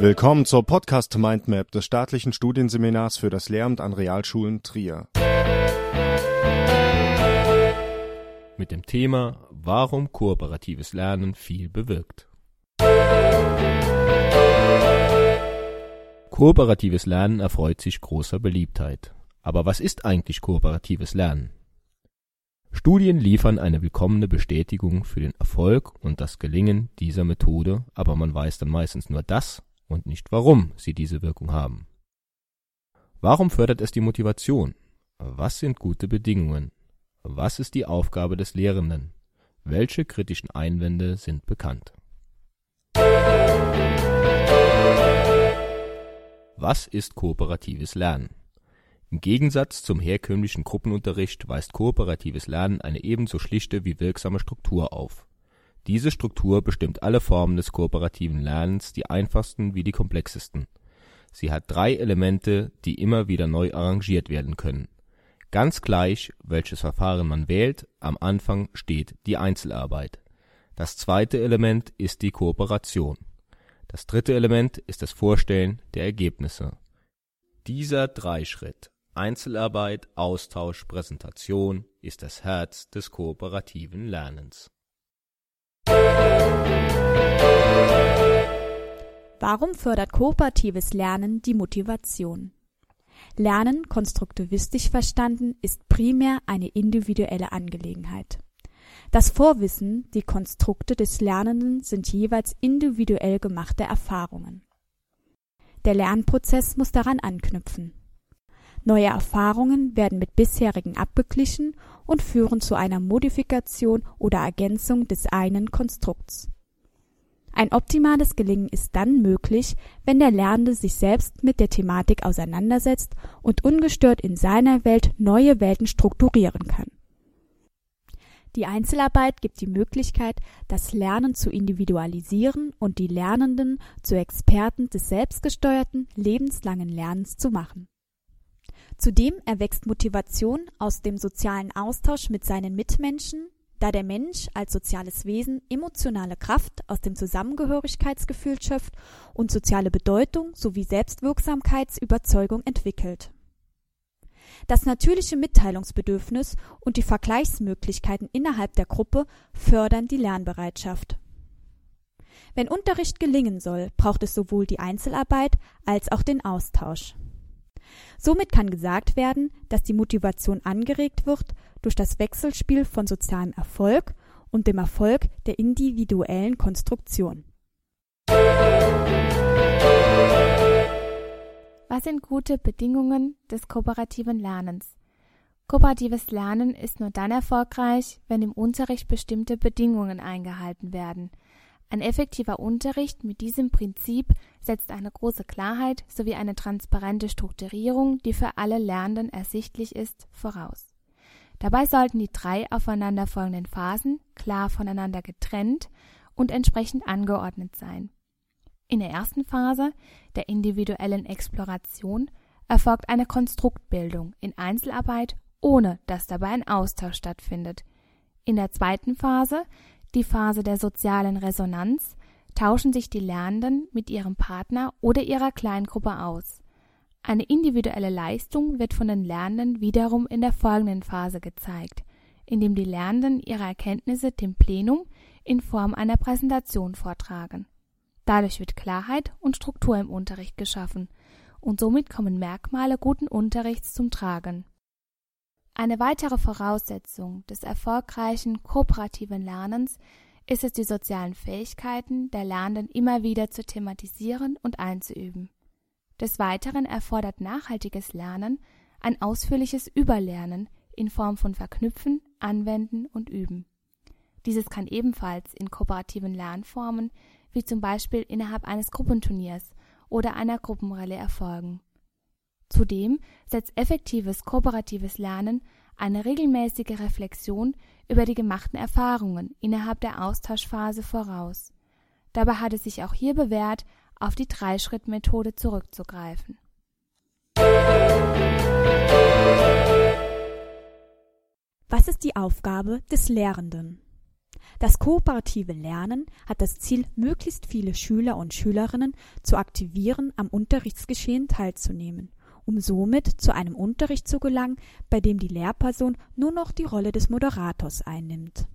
Willkommen zur Podcast Mindmap des staatlichen Studienseminars für das Lehramt an Realschulen Trier. Mit dem Thema Warum kooperatives Lernen viel bewirkt. Kooperatives Lernen erfreut sich großer Beliebtheit. Aber was ist eigentlich kooperatives Lernen? Studien liefern eine willkommene Bestätigung für den Erfolg und das Gelingen dieser Methode, aber man weiß dann meistens nur das und nicht warum sie diese Wirkung haben. Warum fördert es die Motivation? Was sind gute Bedingungen? Was ist die Aufgabe des Lehrenden? Welche kritischen Einwände sind bekannt? Was ist kooperatives Lernen? Im Gegensatz zum herkömmlichen Gruppenunterricht weist kooperatives Lernen eine ebenso schlichte wie wirksame Struktur auf. Diese Struktur bestimmt alle Formen des kooperativen Lernens, die einfachsten wie die komplexesten. Sie hat drei Elemente, die immer wieder neu arrangiert werden können. Ganz gleich, welches Verfahren man wählt, am Anfang steht die Einzelarbeit. Das zweite Element ist die Kooperation. Das dritte Element ist das Vorstellen der Ergebnisse. Dieser Dreischritt Einzelarbeit, Austausch, Präsentation ist das Herz des kooperativen Lernens. Warum fördert kooperatives Lernen die Motivation? Lernen, konstruktivistisch verstanden, ist primär eine individuelle Angelegenheit. Das Vorwissen, die Konstrukte des Lernenden sind jeweils individuell gemachte Erfahrungen. Der Lernprozess muss daran anknüpfen. Neue Erfahrungen werden mit bisherigen abgeglichen und führen zu einer Modifikation oder Ergänzung des einen Konstrukts. Ein optimales Gelingen ist dann möglich, wenn der Lernende sich selbst mit der Thematik auseinandersetzt und ungestört in seiner Welt neue Welten strukturieren kann. Die Einzelarbeit gibt die Möglichkeit, das Lernen zu individualisieren und die Lernenden zu Experten des selbstgesteuerten, lebenslangen Lernens zu machen. Zudem erwächst Motivation aus dem sozialen Austausch mit seinen Mitmenschen, da der Mensch als soziales Wesen emotionale Kraft aus dem Zusammengehörigkeitsgefühl schöpft und soziale Bedeutung sowie Selbstwirksamkeitsüberzeugung entwickelt. Das natürliche Mitteilungsbedürfnis und die Vergleichsmöglichkeiten innerhalb der Gruppe fördern die Lernbereitschaft. Wenn Unterricht gelingen soll, braucht es sowohl die Einzelarbeit als auch den Austausch. Somit kann gesagt werden, dass die Motivation angeregt wird durch das Wechselspiel von sozialem Erfolg und dem Erfolg der individuellen Konstruktion. Was sind gute Bedingungen des kooperativen Lernens? Kooperatives Lernen ist nur dann erfolgreich, wenn im Unterricht bestimmte Bedingungen eingehalten werden – ein effektiver Unterricht mit diesem Prinzip setzt eine große Klarheit sowie eine transparente Strukturierung, die für alle Lernenden ersichtlich ist, voraus. Dabei sollten die drei aufeinanderfolgenden Phasen klar voneinander getrennt und entsprechend angeordnet sein. In der ersten Phase, der individuellen Exploration, erfolgt eine Konstruktbildung in Einzelarbeit, ohne dass dabei ein Austausch stattfindet. In der zweiten Phase, die Phase der sozialen Resonanz, tauschen sich die Lernenden mit ihrem Partner oder ihrer Kleingruppe aus. Eine individuelle Leistung wird von den Lernenden wiederum in der folgenden Phase gezeigt, indem die Lernenden ihre Erkenntnisse dem Plenum in Form einer Präsentation vortragen. Dadurch wird Klarheit und Struktur im Unterricht geschaffen und somit kommen Merkmale guten Unterrichts zum Tragen. Eine weitere Voraussetzung des erfolgreichen kooperativen Lernens ist es, die sozialen Fähigkeiten der Lernenden immer wieder zu thematisieren und einzuüben. Des Weiteren erfordert nachhaltiges Lernen ein ausführliches Überlernen in Form von Verknüpfen, Anwenden und Üben. Dieses kann ebenfalls in kooperativen Lernformen wie zum Beispiel innerhalb eines Gruppenturniers oder einer Gruppenrallye erfolgen Zudem setzt effektives kooperatives Lernen eine regelmäßige Reflexion über die gemachten Erfahrungen innerhalb der Austauschphase voraus. Dabei hat es sich auch hier bewährt, auf die Dreischrittmethode zurückzugreifen. Was ist die Aufgabe des Lehrenden? Das kooperative Lernen hat das Ziel, möglichst viele Schüler und Schülerinnen zu aktivieren, am Unterrichtsgeschehen teilzunehmen, um somit zu einem Unterricht zu gelangen, bei dem die Lehrperson nur noch die Rolle des Moderators einnimmt.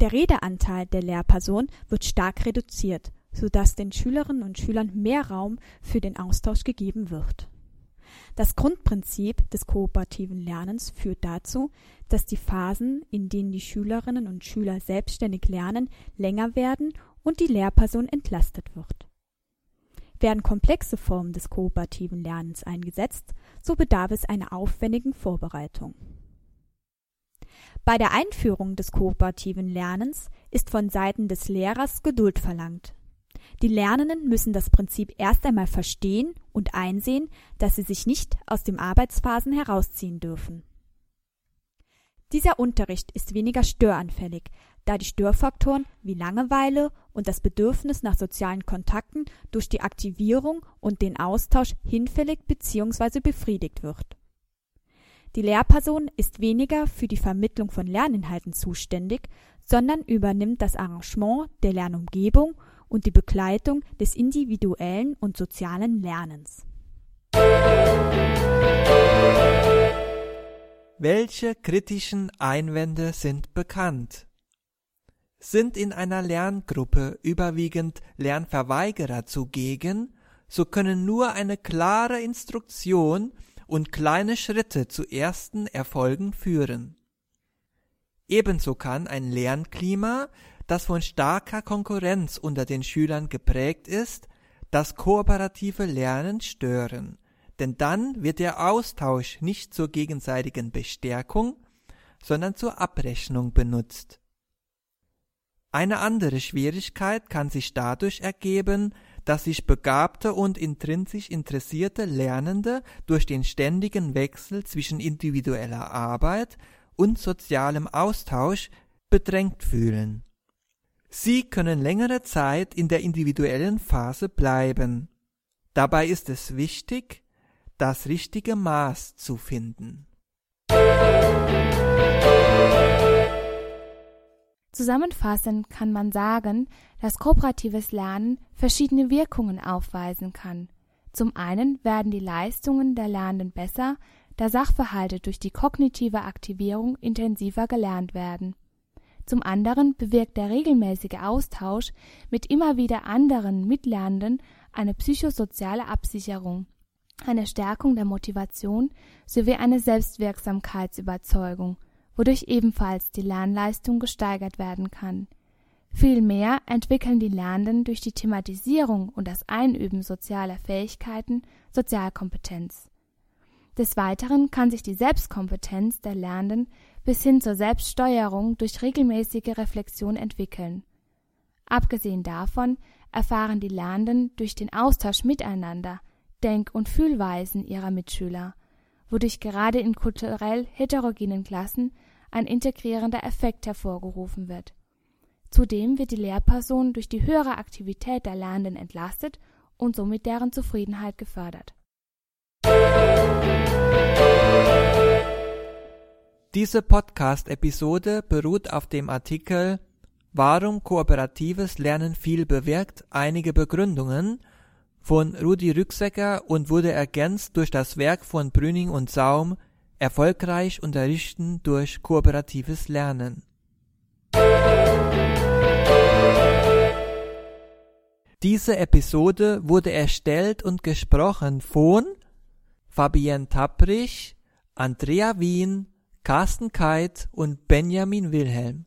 Der Redeanteil der Lehrperson wird stark reduziert, so dass den Schülerinnen und Schülern mehr Raum für den Austausch gegeben wird. Das Grundprinzip des kooperativen Lernens führt dazu, dass die Phasen, in denen die Schülerinnen und Schüler selbstständig lernen, länger werden und die Lehrperson entlastet wird. Werden komplexe Formen des kooperativen Lernens eingesetzt, so bedarf es einer aufwendigen Vorbereitung. Bei der Einführung des kooperativen Lernens ist von Seiten des Lehrers Geduld verlangt. Die Lernenden müssen das Prinzip erst einmal verstehen und einsehen, dass sie sich nicht aus den Arbeitsphasen herausziehen dürfen. Dieser Unterricht ist weniger störanfällig, da die Störfaktoren wie Langeweile und das Bedürfnis nach sozialen Kontakten durch die Aktivierung und den Austausch hinfällig bzw. befriedigt wird. Die Lehrperson ist weniger für die Vermittlung von Lerninhalten zuständig, sondern übernimmt das Arrangement der Lernumgebung und die Begleitung des individuellen und sozialen Lernens. Welche kritischen Einwände sind bekannt? Sind in einer Lerngruppe überwiegend Lernverweigerer zugegen, so können nur eine klare Instruktion und kleine Schritte zu ersten Erfolgen führen. Ebenso kann ein Lernklima das von starker Konkurrenz unter den Schülern geprägt ist, das kooperative Lernen stören, denn dann wird der Austausch nicht zur gegenseitigen Bestärkung, sondern zur Abrechnung benutzt. Eine andere Schwierigkeit kann sich dadurch ergeben, dass sich begabte und intrinsisch interessierte Lernende durch den ständigen Wechsel zwischen individueller Arbeit und sozialem Austausch bedrängt fühlen. Sie können längere Zeit in der individuellen Phase bleiben. Dabei ist es wichtig, das richtige Maß zu finden. Zusammenfassend kann man sagen, dass kooperatives Lernen verschiedene Wirkungen aufweisen kann. Zum einen werden die Leistungen der Lernenden besser, da Sachverhalte durch die kognitive Aktivierung intensiver gelernt werden. Zum anderen bewirkt der regelmäßige Austausch mit immer wieder anderen Mitlernenden eine psychosoziale Absicherung, eine Stärkung der Motivation sowie eine Selbstwirksamkeitsüberzeugung, wodurch ebenfalls die Lernleistung gesteigert werden kann. Vielmehr entwickeln die Lernenden durch die Thematisierung und das Einüben sozialer Fähigkeiten Sozialkompetenz. Des Weiteren kann sich die Selbstkompetenz der Lernenden bis hin zur Selbststeuerung durch regelmäßige Reflexion entwickeln. Abgesehen davon erfahren die Lernenden durch den Austausch miteinander Denk- und Fühlweisen ihrer Mitschüler, wodurch gerade in kulturell heterogenen Klassen ein integrierender Effekt hervorgerufen wird. Zudem wird die Lehrperson durch die höhere Aktivität der Lernenden entlastet und somit deren Zufriedenheit gefördert. Diese Podcast-Episode beruht auf dem Artikel Warum kooperatives Lernen viel bewirkt, einige Begründungen von Rudi Rücksecker und wurde ergänzt durch das Werk von Brüning und Saum Erfolgreich unterrichten durch kooperatives Lernen. Diese Episode wurde erstellt und gesprochen von Fabienne Tapprich, Andrea Wien, Carsten Keit und Benjamin Wilhelm.